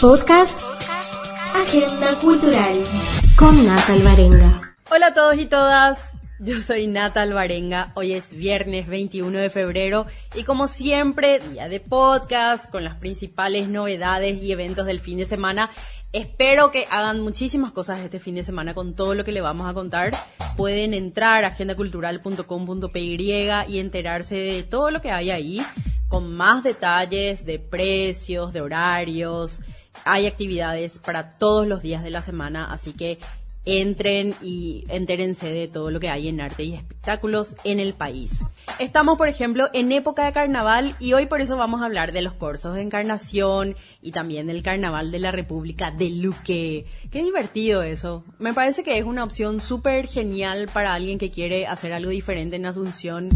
Podcast Agenda Cultural con Nata Alvarenga. Hola a todos y todas. Yo soy Nata Alvarenga. Hoy es viernes 21 de febrero y como siempre, día de podcast con las principales novedades y eventos del fin de semana. Espero que hagan muchísimas cosas este fin de semana con todo lo que le vamos a contar. Pueden entrar a agendacultural.com.py y enterarse de todo lo que hay ahí con más detalles de precios, de horarios. Hay actividades para todos los días de la semana, así que entren y entérense de todo lo que hay en arte y espectáculos en el país. Estamos, por ejemplo, en época de carnaval y hoy por eso vamos a hablar de los cursos de encarnación y también del carnaval de la República de Luque. Qué divertido eso. Me parece que es una opción súper genial para alguien que quiere hacer algo diferente en Asunción.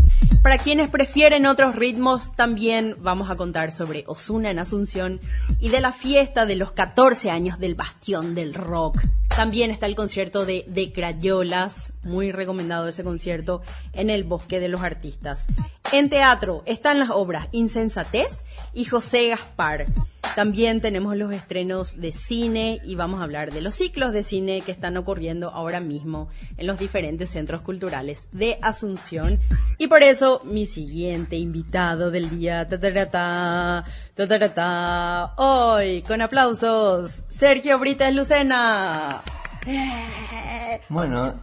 Para quienes prefieren otros ritmos, también vamos a contar sobre Osuna en Asunción y de la fiesta de los 14 años del Bastión del Rock. También está el concierto de, de Crayolas, muy recomendado ese concierto, en el Bosque de los Artistas. En teatro están las obras Insensatez y José Gaspar. También tenemos los estrenos de cine y vamos a hablar de los ciclos de cine que están ocurriendo ahora mismo en los diferentes centros culturales de Asunción. Y por eso mi siguiente invitado del día, tatarata, tatarata, hoy con aplausos, Sergio Brites Lucena. Bueno,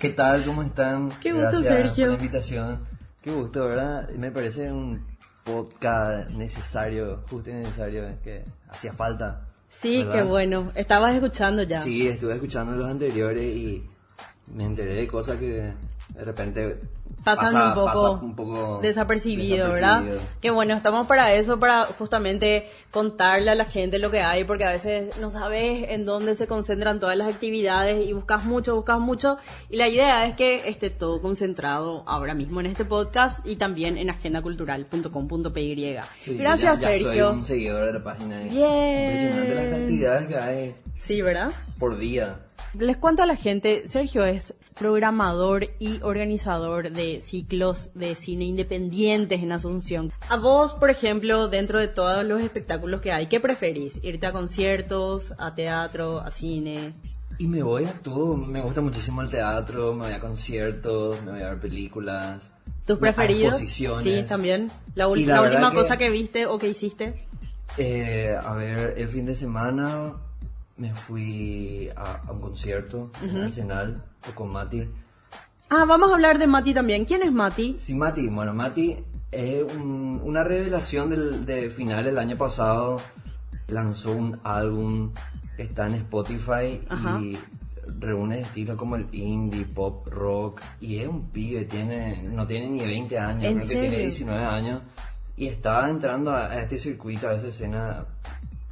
¿qué tal? ¿Cómo están? Qué gusto, Gracias Sergio. por la invitación. Qué gusto, ¿verdad? Me parece un podcast necesario, justo y necesario, que hacía falta. Sí, ¿verdad? qué bueno. Estabas escuchando ya. Sí, estuve escuchando los anteriores y me enteré de cosas que de repente Pasan pasa- un, poco pasa un poco desapercibido, ¿verdad? Que bueno, estamos para eso, para justamente contarle a la gente lo que hay, porque a veces no sabes en dónde se concentran todas las actividades y buscas mucho, buscas mucho. Y la idea es que esté todo concentrado ahora mismo en este podcast y también en agendacultural.com.py. Sí, Gracias, ya- ya Sergio. soy un seguidor de la página. Bien. Impresionante las actividades que hay Sí, ¿verdad? por día. Les cuento a la gente, Sergio es programador y organizador de ciclos de cine independientes en Asunción. A vos, por ejemplo, dentro de todos los espectáculos que hay, ¿qué preferís? ¿Irte a conciertos, a teatro, a cine? Y me voy a todo, me gusta muchísimo el teatro, me voy a conciertos, me voy a ver películas. ¿Tus preferidos? Sí, también. La, última que- cosa que viste o que hiciste. Eh, a ver, el fin de semana me fui a, a un concierto en Arsenal con Mati. Ah, vamos a hablar de Mati también. ¿Quién es Mati? Sí, Mati, bueno, Mati es un- una revelación del, de final del año pasado. Lanzó un álbum que está en Spotify Ajá. y reúne estilos como el indie, pop, rock. Y es un pibe, tiene, no tiene ni 20 años, ¿En creo que tiene serio? 19 años. Y está entrando a, a este circuito, a esa escena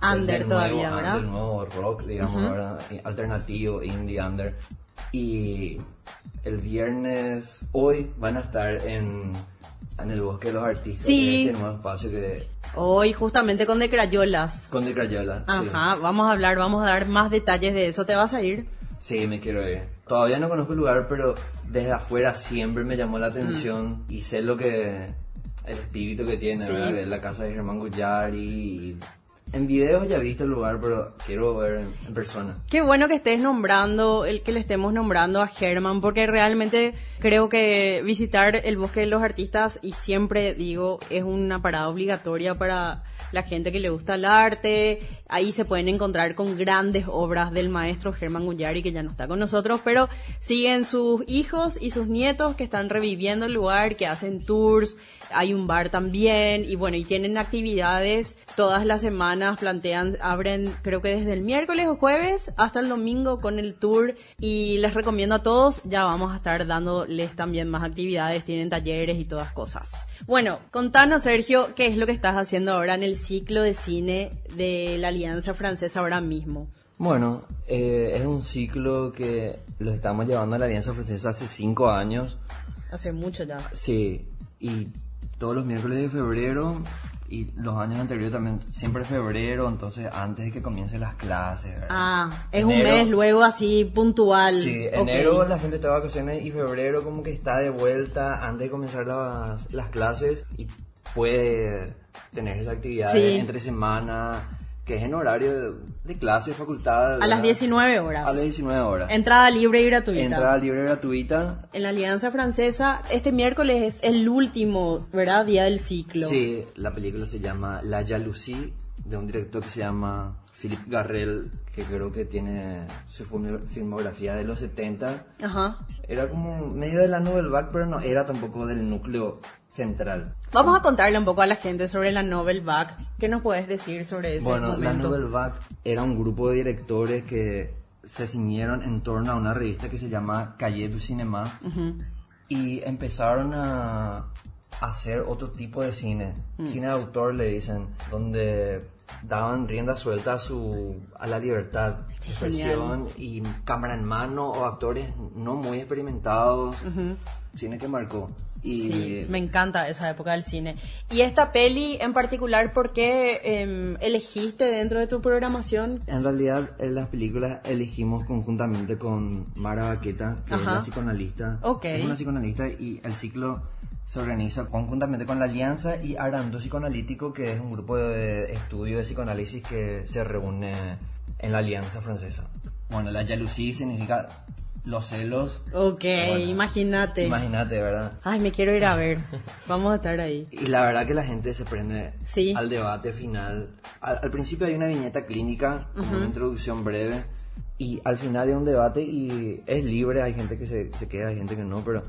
Under del todavía, nuevo, ¿verdad? Nuevo rock, digamos, ¿verdad? alternativo, indie, under. Y el viernes, hoy, van a estar en, en el Bosque de los Artistas, Sí. en este nuevo espacio que Hoy justamente con De Crayolas. con De Crayola. sí. Ajá, vamos a hablar, vamos a dar más detalles de eso. ¿Te vas a ir? Sí, me quiero ir. Todavía no conozco el lugar, pero desde afuera siempre me llamó la Mm. atención y sé lo que. el espíritu que tiene, Sí. ¿verdad? Ver la casa de Germán Guyari. y- En videos ya he visto el lugar, pero quiero ver en, en persona. Qué bueno que estés nombrando, el que le estemos nombrando a Herman, porque realmente creo que visitar el bosque de los artistas, y siempre digo, es una parada obligatoria para la gente que le gusta el arte. Ahí se pueden encontrar con grandes obras del maestro Germán Guyari, que ya no está con nosotros, pero siguen sus hijos y sus nietos que están reviviendo el lugar, que hacen tours, hay un bar también, y bueno, y tienen actividades todas las semanas, plantean, abren creo que desde el miércoles o jueves hasta el domingo con el tour, y les recomiendo a todos, ya vamos a estar dándoles también más actividades, tienen talleres y todas cosas. Bueno, contanos Sergio, ¿qué es lo que estás haciendo ahora en el ciclo de cine de la Alianza Francesa ahora mismo? Bueno, eh, es un ciclo que lo estamos llevando a la Alianza Francesa hace cinco años. Hace mucho ya. Sí, y todos los miércoles de febrero y los años anteriores también, siempre febrero, entonces antes de que comiencen las clases. ¿verdad? Ah, es un Enero- mes luego así puntual. Sí, enero la gente está de vacaciones y febrero como que está de vuelta antes de comenzar las, las clases y puede tener esa actividad Sí. entre semana que es en horario de, de clase, facultad. A las 19 horas. A las 19 horas. Entrada libre y gratuita. Entrada libre y gratuita. En la Alianza Francesa, este miércoles es el último, ¿verdad? Día del ciclo. Sí, la película se llama La Jalousie, de un director que se llama Philippe Garrel, que creo que tiene su filmografía de los 70. Ajá. Era como medio de la Nouvelle Vague, pero no era tampoco del núcleo central. Vamos a contarle un poco a la gente sobre la Nouvelle Vague. ¿Qué nos puedes decir sobre ese Bueno, la momento? Nouvelle Vague era un grupo de directores que se ciñeron en torno a una revista que se llama Cahiers du Cinéma y empezaron a hacer otro tipo de cine, Mm. cine de autor le dicen, donde daban rienda suelta a su a la libertad de expresión y cámara en mano o actores no muy experimentados, cine que marcó. Y Sí, me encanta esa época del cine. Y esta peli en particular, ¿por qué em, elegiste dentro de tu programación? En realidad, en las películas elegimos conjuntamente con Mara Baqueta, que es Ajá. la psicoanalista. Ok. Es una psicoanalista y el ciclo se organiza conjuntamente con la Alianza y Arando Psicoanalítico, que es un grupo de estudio de psicoanálisis que se reúne en la Alianza Francesa. Bueno, la jalousie significa los celos. Ok, Bueno, imagínate. Imagínate, ¿verdad? Ay, me quiero ir a ver. Vamos a estar ahí. Y la verdad que la gente se prende Sí. al debate final. Al, al principio hay una viñeta clínica, como una introducción breve, y al final hay un debate y es libre, hay gente que se, se queda, hay gente que no, pero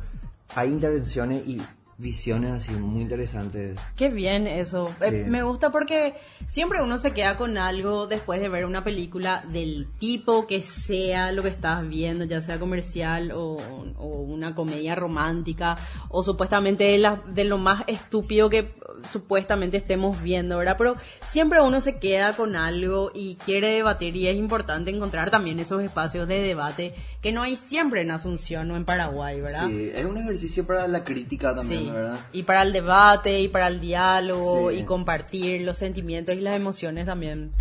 hay intervenciones y visiones así muy interesantes. Qué bien eso. Sí. Eh, me gusta porque siempre uno se queda con algo después de ver una película del tipo que sea lo que estás viendo, ya sea comercial o, o una comedia romántica o supuestamente de, la- de lo más estúpido que supuestamente estemos viendo, ¿verdad? Pero siempre uno se queda con algo y quiere debatir y es importante encontrar también esos espacios de debate que no hay siempre en Asunción o en Paraguay, ¿verdad? Sí, es un ejercicio para la crítica también, Sí, ¿verdad? y para el debate y para el diálogo Sí. y compartir los sentimientos y las emociones también.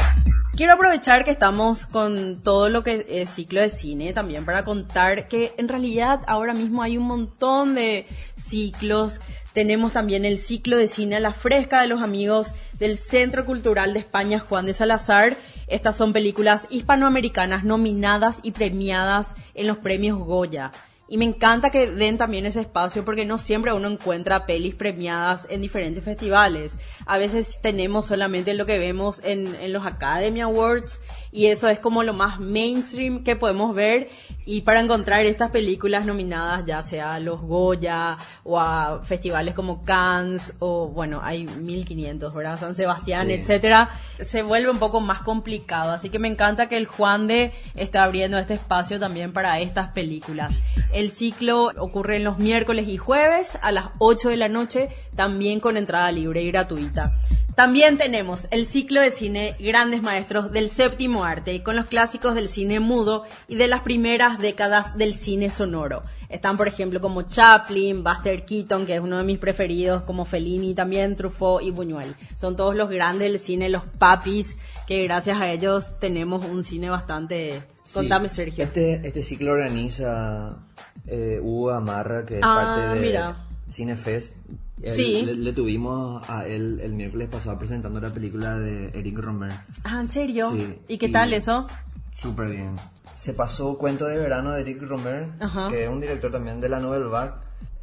Quiero aprovechar que estamos con todo lo que es ciclo de cine también para contar que en realidad ahora mismo hay un montón de ciclos. Tenemos también el ciclo de cine a la fresca de los amigos del Centro Cultural de España Juan de Salazar. Estas son películas hispanoamericanas nominadas y premiadas en los premios Goya. Y me encanta que den también ese espacio porque no siempre uno encuentra pelis premiadas en diferentes festivales. A veces tenemos solamente lo que vemos en, en los Academy Awards y eso es como lo más mainstream que podemos ver. Y para encontrar estas películas nominadas ya sea a los Goya o a festivales como Cannes o bueno, hay 1500, ¿verdad? San Sebastián, Sí. etcétera, se vuelve un poco más complicado. Así que me encanta que el Juan de está abriendo este espacio también para estas películas. El ciclo ocurre en los miércoles y jueves a las 8 de la noche, también con entrada libre y gratuita. También tenemos el ciclo de cine Grandes Maestros del Séptimo Arte, con los clásicos del cine mudo y de las primeras décadas del cine sonoro. Están, por ejemplo, como Chaplin, Buster Keaton, que es uno de mis preferidos, como Fellini también, Truffaut y Buñuel. Son todos los grandes del cine, los papis, que gracias a ellos tenemos un cine bastante... Contame, Sí, Sergio. Este, este ciclo organiza eh, Hugo Amarra, que es Ah, parte de mira. Cinefest. Él- Sí. Le, le tuvimos a él el miércoles pasado presentando la película de Eric Romer. Ah, ¿en serio? Sí, ¿Y qué y- tal eso? Súper bien. Se pasó Cuento de Verano de Eric Romer, Ajá. que es un director también de la Nouvelle Vague.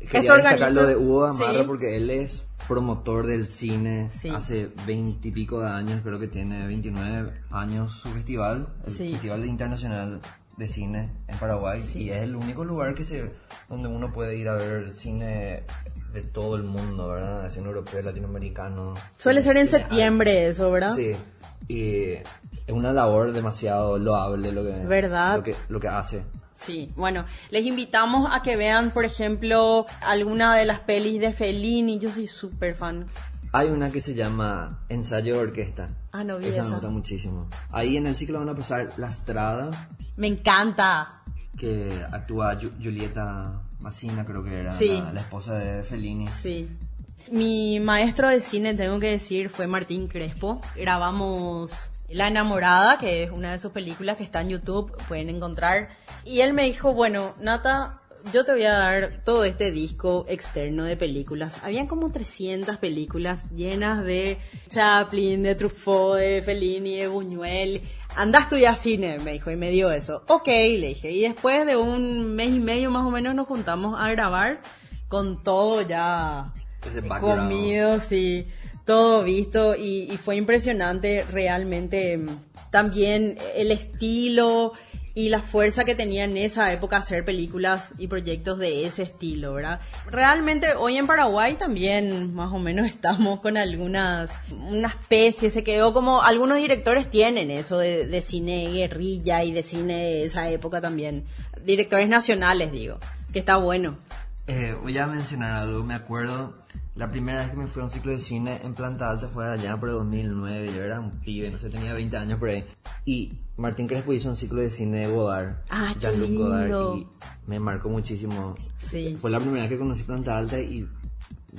Quería destacar lo de Hugo Amarra sí. porque él es promotor del cine Sí. hace veintipico de años, creo que tiene 29 años su festival, el Sí. Festival Internacional de Cine en Paraguay, y es el único lugar que se donde uno puede ir a ver cine de todo el mundo, ¿verdad? Cine europeo, latinoamericano. Suele ser en septiembre eso, ¿verdad? Sí, y es una labor demasiado loable lo que, ¿Verdad? lo que, lo que hace. Sí, bueno, les invitamos a que vean, por ejemplo, alguna de las pelis de Fellini. Yo soy súper fan. Hay una que se llama Ensayo de Orquesta. Ah, no vi esa. esa. me gusta muchísimo. Ahí en el ciclo van a pasar La Strada, Me encanta. que actúa Ju- Julieta Massina, creo que era Sí. la, la esposa de Fellini. Sí. Mi maestro de cine, tengo que decir, fue Martín Crespo. Grabamos La enamorada, que es una de sus películas que está en YouTube, pueden encontrar. Y él me dijo, bueno, Nata, yo te voy a dar todo este disco externo de películas. Habían como 300 películas llenas de Chaplin, de Truffaut, de Fellini, de Buñuel. Andás tú ya cine, me dijo, y me dio eso. Ok, le dije. Y después de un mes y medio más o menos nos juntamos a grabar con todo ya comido, sí, todo visto y, y fue impresionante realmente mm, también el estilo y la fuerza que tenía en esa época hacer películas y proyectos de ese estilo, ¿verdad? Realmente hoy en Paraguay también más o menos estamos con algunas, una especie, se quedó como, algunos directores tienen eso de, de cine guerrilla y de cine de esa época también, directores nacionales digo, que está bueno. Eh, voy a mencionar algo, me acuerdo, la primera vez que me fui a un ciclo de cine en Planta Alta fue allá por el 2009, yo era un pibe, no sé, tenía 20 años por ahí. Y Martín Crespo hizo un ciclo de cine de Godard, Ah, Jean-Luc Godard, y me marcó muchísimo. Sí. Fue la primera vez que conocí Planta Alta y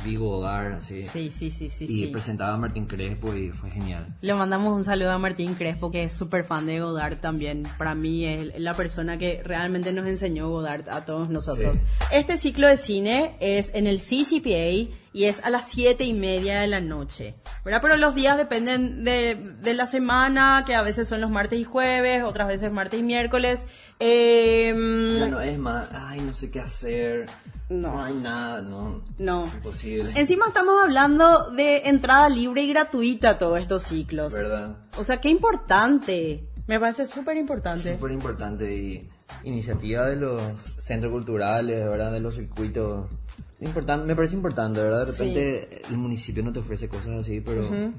vi Godard, así. Sí, sí, sí, sí, y sí. presentaba a Martín Crespo y fue genial. Le mandamos un saludo a Martín Crespo, que es súper fan de Godard también. Para mí es la persona que realmente nos enseñó Godard a todos nosotros. Sí. Este ciclo de cine es en el CCPA y es a las siete y media de la noche. ¿verdad? Pero los días dependen de, de la semana, que a veces son los martes y jueves, otras veces martes y miércoles. Eh, Ya no es más, ay, no sé qué hacer. No. No hay nada, no. No. Imposible. Encima estamos hablando de entrada libre y gratuita a todos estos ciclos. ¿Verdad? O sea, qué importante. Me parece súper importante. Súper importante y iniciativa de los centros culturales, ¿verdad? De los circuitos. Importante, me parece importante, ¿verdad? De repente el municipio no te ofrece cosas así, pero... eh,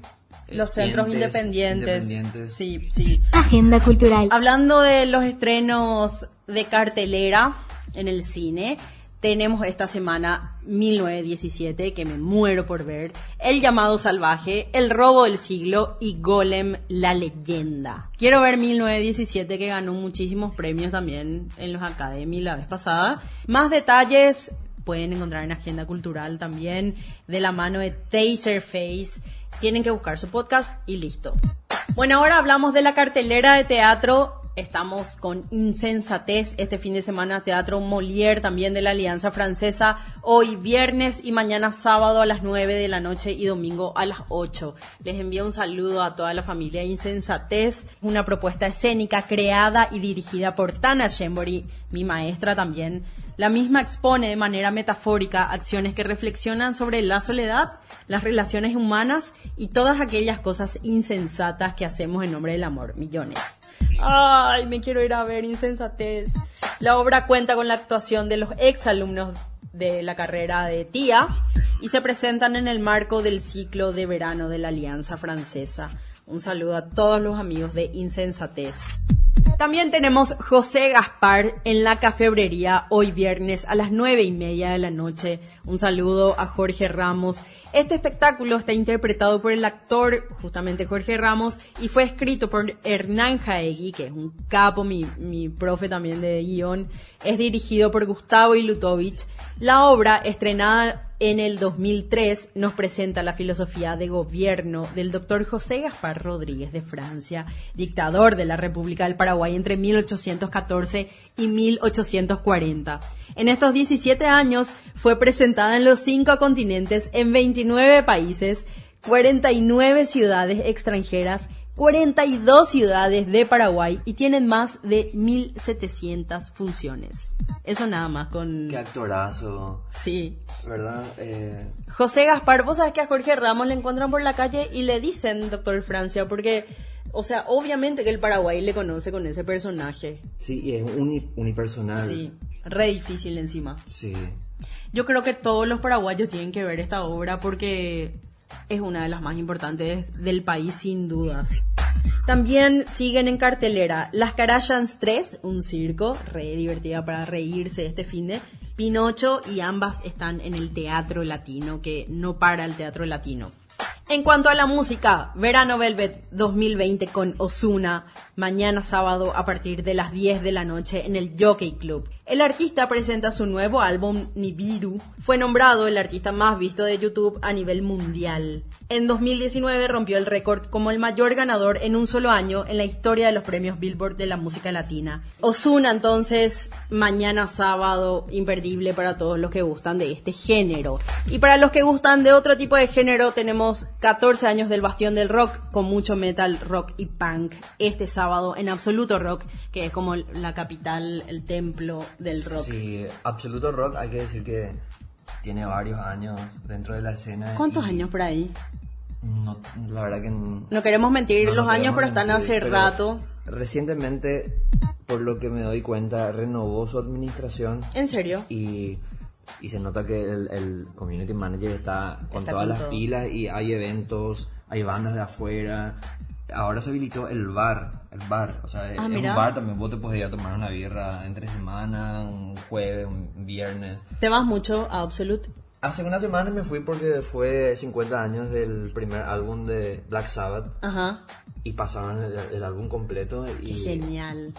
Los centros entes independientes. independientes. Sí, sí. Agenda cultural. Hablando de los estrenos de cartelera en el cine, tenemos esta semana 1917, que me muero por ver, El llamado salvaje, El robo del siglo y Golem, la leyenda. Quiero ver 1917, que ganó muchísimos premios también en los Academy la vez pasada. Más detalles pueden encontrar en Agenda Cultural también, de la mano de Taserface. Tienen que buscar su podcast y listo. Bueno, ahora hablamos de la cartelera de teatro. Estamos con Insensatez este fin de semana, Teatro Molière, también de la Alianza Francesa, hoy viernes y mañana sábado a las 9 de la noche y domingo a las 8. Les envío un saludo a toda la familia Insensatez, una propuesta escénica creada y dirigida por Tana Shembori, mi maestra también. La misma expone de manera metafórica acciones que reflexionan sobre la soledad, las relaciones humanas y todas aquellas cosas insensatas que hacemos en nombre del amor. Millones. Ay, me quiero ir a ver insensatez. La obra cuenta con la actuación de los exalumnos de la carrera de TIA y se presentan en el marco del ciclo de verano de la Alianza Francesa. Un saludo a todos los amigos de Insensatez. También tenemos José Gaspar en la cafebrería hoy viernes a las nueve y media de la noche. Un saludo a Jorge Ramos. Este espectáculo está interpretado por el actor, justamente Jorge Ramos, y fue escrito por Hernán Jaegui, que es un capo, mi, mi profe también de guion. Es dirigido por Gustavo Ilutovich. La obra, estrenada en el 2003, nos presenta la filosofía de gobierno del doctor José Gaspar Rodríguez de Francia, dictador de la República del Paraguay entre 1814 y 1840. En estos 17 años fue presentada en los cinco continentes, en 29 países, 49 ciudades extranjeras, 42 ciudades de Paraguay y tienen más de 1700 funciones. Eso nada más con... Qué actorazo, Sí. ¿verdad? Eh, José Gaspar, vos sabés que a Jorge Ramos le encuentran por la calle y le dicen doctor Francia, porque, o sea, obviamente que el Paraguay le conoce con ese personaje. sí, y es uni- unipersonal. Sí, re difícil encima. Sí. Yo creo que todos los paraguayos tienen que ver esta obra porque es una de las más importantes del país sin dudas. También siguen en cartelera Las Carayans 3, un circo, re divertida para reírse este fin de Pinocho y ambas están en el Teatro Latino, que no para el Teatro Latino. En cuanto a la música, Verano Velvet 2020 con Osuna, mañana sábado a partir de las 10 de la noche en el Jockey Club. El artista presenta su nuevo álbum Nibiru. Fue nombrado el artista más visto de YouTube a nivel mundial. En 2019 rompió el récord como el mayor ganador en un solo año en la historia de los premios Billboard de la música latina. Osuna entonces, mañana sábado, imperdible para todos los que gustan de este género. Y para los que gustan de otro tipo de género, tenemos 14 años del bastión del rock con mucho metal, rock y punk. Este sábado en Absoluto Rock, que es como la capital, el templo del rock. Sí, Absoluto Rock, hay que decir que tiene varios años dentro de la escena. ¿Cuántos y años por ahí? No, la verdad que n- No queremos mentir no, no los años, pero están mentir, hace pero rato. Recientemente, por lo que me doy cuenta, renovó su administración ¿En serio? y, y se nota que el, el community manager está con Está todas con las todo. pilas y hay eventos, hay bandas de afuera. Ahora se habilitó el bar, el bar, o sea, Ah, mira. un bar también vos te podés ir a tomar una birra entre semana, un jueves, un viernes. ¿Te vas mucho a Absolute? Hace una semana me fui porque fue 50 años del primer álbum de Black Sabbath Ajá. y pasaron el, el álbum completo Qué y genial.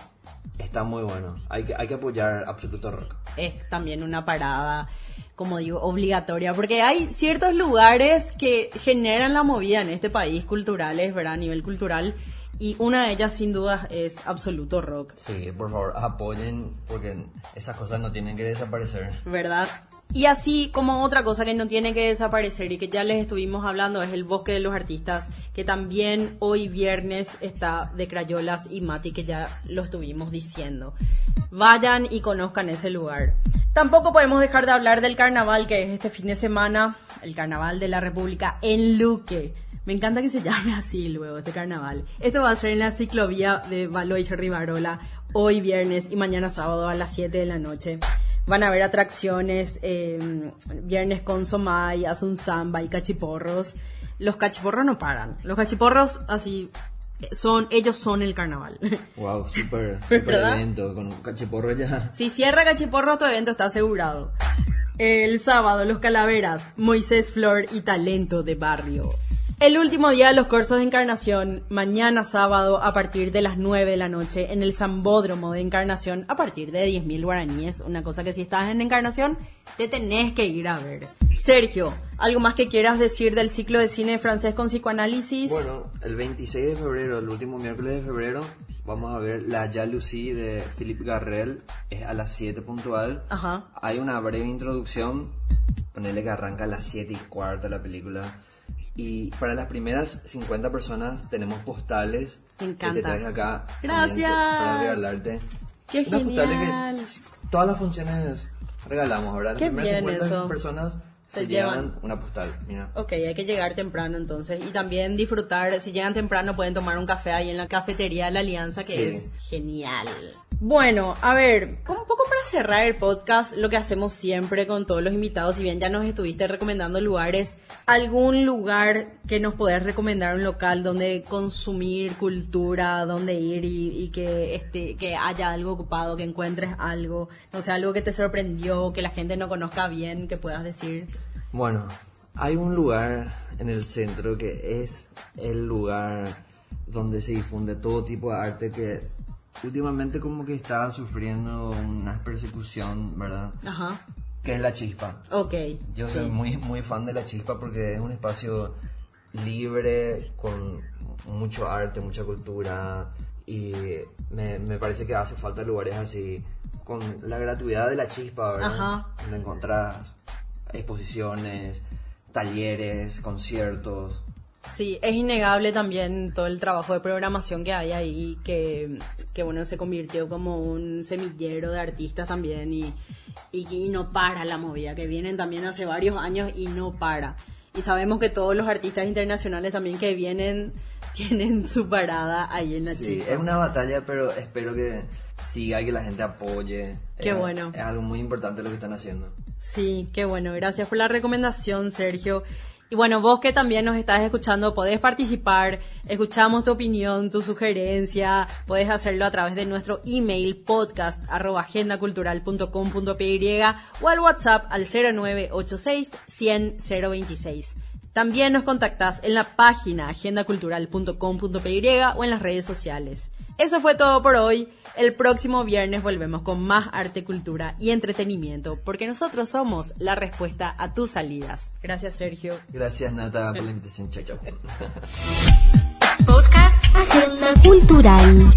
está muy bueno. Hay que, hay que apoyar Absoluto Rock. Es también una parada, como digo, obligatoria, porque hay ciertos lugares que generan la movida en este país, culturales, ¿verdad? A nivel cultural. Y una de ellas, sin duda, es Absoluto Rock. Sí, por favor, apoyen porque esas cosas no tienen que desaparecer. ¿verdad? Y así como otra cosa que no tiene que desaparecer y que ya les estuvimos hablando es el Bosque de los Artistas, que también hoy viernes está de Crayolas y Mati, que ya lo estuvimos diciendo. Vayan y conozcan ese lugar. Tampoco podemos dejar de hablar del carnaval que es este fin de semana, el carnaval de la República en Luque. Me encanta que se llame así luego este carnaval. Esto va a ser en la ciclovía de Baloy Rivarola hoy viernes y mañana sábado a las 7 de la noche. Van a haber atracciones, eh, viernes con Somay, Asun Samba y cachiporros. Los cachiporros no paran. Los cachiporros así son, ellos son el carnaval. Wow, súper, ¿Verdad? evento. Con un cachiporro ya. Si cierra Cachiporro, tu evento está asegurado. El sábado, los calaveras, Moisés Flor y Talento de Barrio. El último día de los cursos de Encarnación, mañana sábado a partir de las 9 de la noche en el Zambódromo de Encarnación a partir de 10.000 guaraníes. Una cosa que si estás en Encarnación te tenés que ir a ver. Sergio, ¿algo más que quieras decir del ciclo de cine francés con psicoanálisis? Bueno, el 26 de febrero, el último miércoles de febrero, vamos a ver La Jalousie de Philippe Garrel. Es a las 7 puntual. Ajá. Hay una breve introducción. Ponerle que arranca a las 7 y cuarto la película. Y para las primeras 50 personas tenemos postales. Me Que te traes acá. Gracias. Para regalarte. ¡Qué Unas postales genial! que todas las funciones regalamos, ¿verdad? Las Qué primeras bien 50 eso. personas Se llevan. llevan una postal. Mira. Ok, hay que llegar temprano entonces y también disfrutar, si llegan temprano pueden tomar un café ahí en la cafetería de la Alianza que Sí. es genial. Bueno, a ver, como un poco para cerrar el podcast, lo que hacemos siempre con todos los invitados, si bien ya nos estuviste recomendando lugares, algún lugar que nos podés recomendar, un local donde consumir cultura, donde ir y, y que este que haya algo ocupado, que encuentres algo, no sé, algo que te sorprendió, que la gente no conozca bien, que puedas decir. Bueno, hay un lugar en el centro que es el lugar donde se difunde todo tipo de arte que últimamente como que está sufriendo una persecución, ¿verdad? Ajá. Que es la chispa. Ok. Yo sí. soy muy, muy fan de la chispa porque es un espacio libre, con mucho arte, mucha cultura y me, me parece que hace falta lugares así, con la gratuidad de la chispa, ¿verdad? Ajá. Donde encontrás exposiciones, talleres, conciertos. Sí, es innegable también todo el trabajo de programación que hay ahí, que, que bueno, se convirtió como un semillero de artistas también y, y, y no para la movida, que vienen también hace varios años y no para. Y sabemos que todos los artistas internacionales también que vienen tienen su parada ahí en la Sí, chica. es una batalla, pero espero que siga y que la gente apoye. Qué Es- bueno. Es algo muy importante lo que están haciendo. Sí, qué bueno. Gracias por la recomendación, Sergio. Y bueno, vos que también nos estás escuchando, podés participar, escuchamos tu opinión, tu sugerencia, podés hacerlo a través de nuestro email podcast arroba agendacultural.com.py o al WhatsApp al 0986 100 026. También nos contactás en la página agendacultural.com.py o en las redes sociales. Eso fue todo por hoy. El próximo viernes volvemos con más arte, cultura y entretenimiento, porque nosotros somos la respuesta a tus salidas. Gracias, Sergio. Gracias, Nata, por la invitación. Chao, chao. Podcast Agenda Cultural.